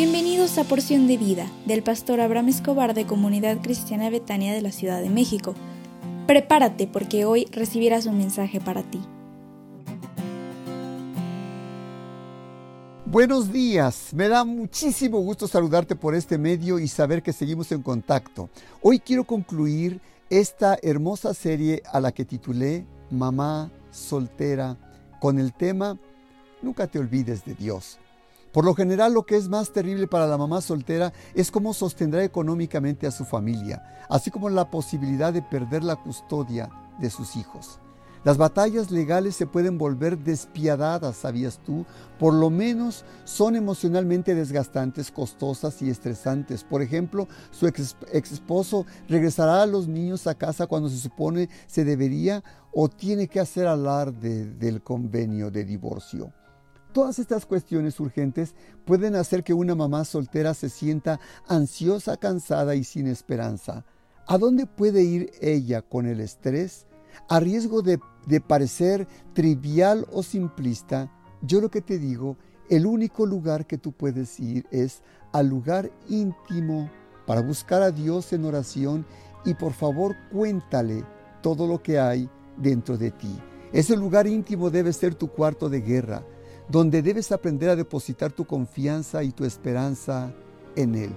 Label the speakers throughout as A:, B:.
A: Bienvenidos a Porción de Vida del pastor Abraham Escobar de Comunidad Cristiana Betania de la Ciudad de México. Prepárate porque hoy recibirás un mensaje para ti.
B: Buenos días, me da muchísimo gusto saludarte por este medio y saber que seguimos en contacto. Hoy quiero concluir esta hermosa serie a la que titulé Mamá soltera con el tema Nunca te olvides de Dios. Por lo general lo que es más terrible para la mamá soltera es cómo sostendrá económicamente a su familia, así como la posibilidad de perder la custodia de sus hijos. Las batallas legales se pueden volver despiadadas, ¿sabías tú? Por lo menos son emocionalmente desgastantes, costosas y estresantes. Por ejemplo, su ex, esposo regresará a los niños a casa cuando se supone se debería o tiene que hacer alarde del convenio de divorcio. Todas estas cuestiones urgentes pueden hacer que una mamá soltera se sienta ansiosa, cansada y sin esperanza. ¿A dónde puede ir ella con el estrés? A riesgo de, de, parecer trivial o simplista, yo lo que te digo, el único lugar que tú puedes ir es al lugar íntimo para buscar a Dios en oración y por favor cuéntale todo lo que hay dentro de ti. Ese lugar íntimo debe ser tu cuarto de guerra donde debes aprender a depositar tu confianza y tu esperanza en Él.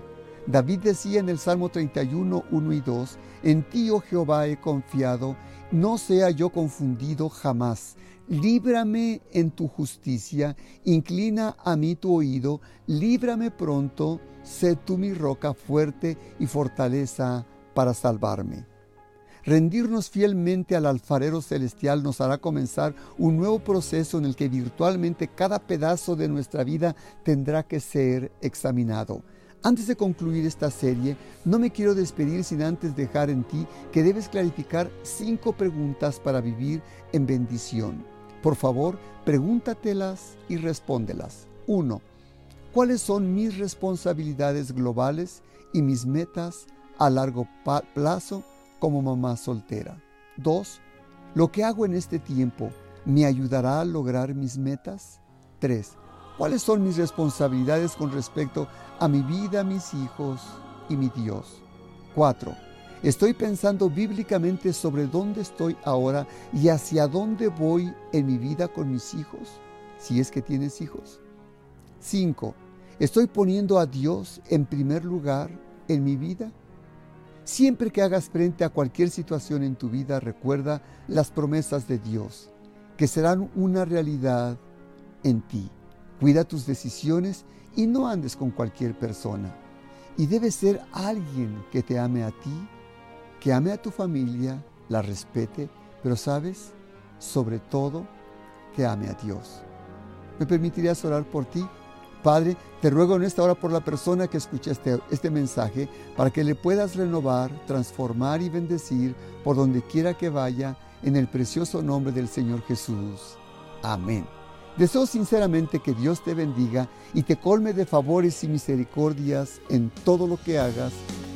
B: David decía en el Salmo 31, 1 y 2, En ti, oh Jehová, he confiado, no sea yo confundido jamás. Líbrame en tu justicia, inclina a mí tu oído, líbrame pronto, sé tú mi roca fuerte y fortaleza para salvarme. Rendirnos fielmente al alfarero celestial nos hará comenzar un nuevo proceso en el que virtualmente cada pedazo de nuestra vida tendrá que ser examinado. Antes de concluir esta serie, no me quiero despedir sin antes dejar en ti que debes clarificar cinco preguntas para vivir en bendición. Por favor, pregúntatelas y respóndelas. 1. ¿Cuáles son mis responsabilidades globales y mis metas a largo plazo como mamá soltera. Dos, ¿lo que hago en este tiempo me ayudará a lograr mis metas? Tres, ¿cuáles son mis responsabilidades con respecto a mi vida, mis hijos y mi Dios? Cuatro, ¿estoy pensando bíblicamente sobre dónde estoy ahora y hacia dónde voy en mi vida con mis hijos? Si es que tienes hijos. Cinco, ¿estoy poniendo a Dios en primer lugar en mi vida? Siempre que hagas frente a cualquier situación en tu vida, recuerda las promesas de Dios, que serán una realidad en ti. Cuida tus decisiones y no andes con cualquier persona. Y debe ser alguien que te ame a ti, que ame a tu familia, la respete, pero sabes, sobre todo, que ame a Dios. ¿Me permitirías orar por ti? Padre, te ruego en esta hora por la persona que escucha este, este, mensaje, para que le puedas renovar, transformar y bendecir por donde quiera que vaya, en el precioso nombre del Señor Jesús. Amén. Deseo sinceramente que Dios te bendiga y te colme de favores y misericordias en todo lo que hagas,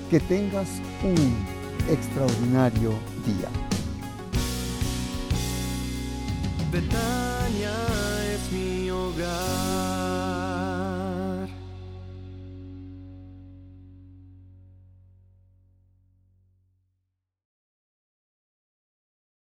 B: que tengas un extraordinario día.
C: Es mi hogar.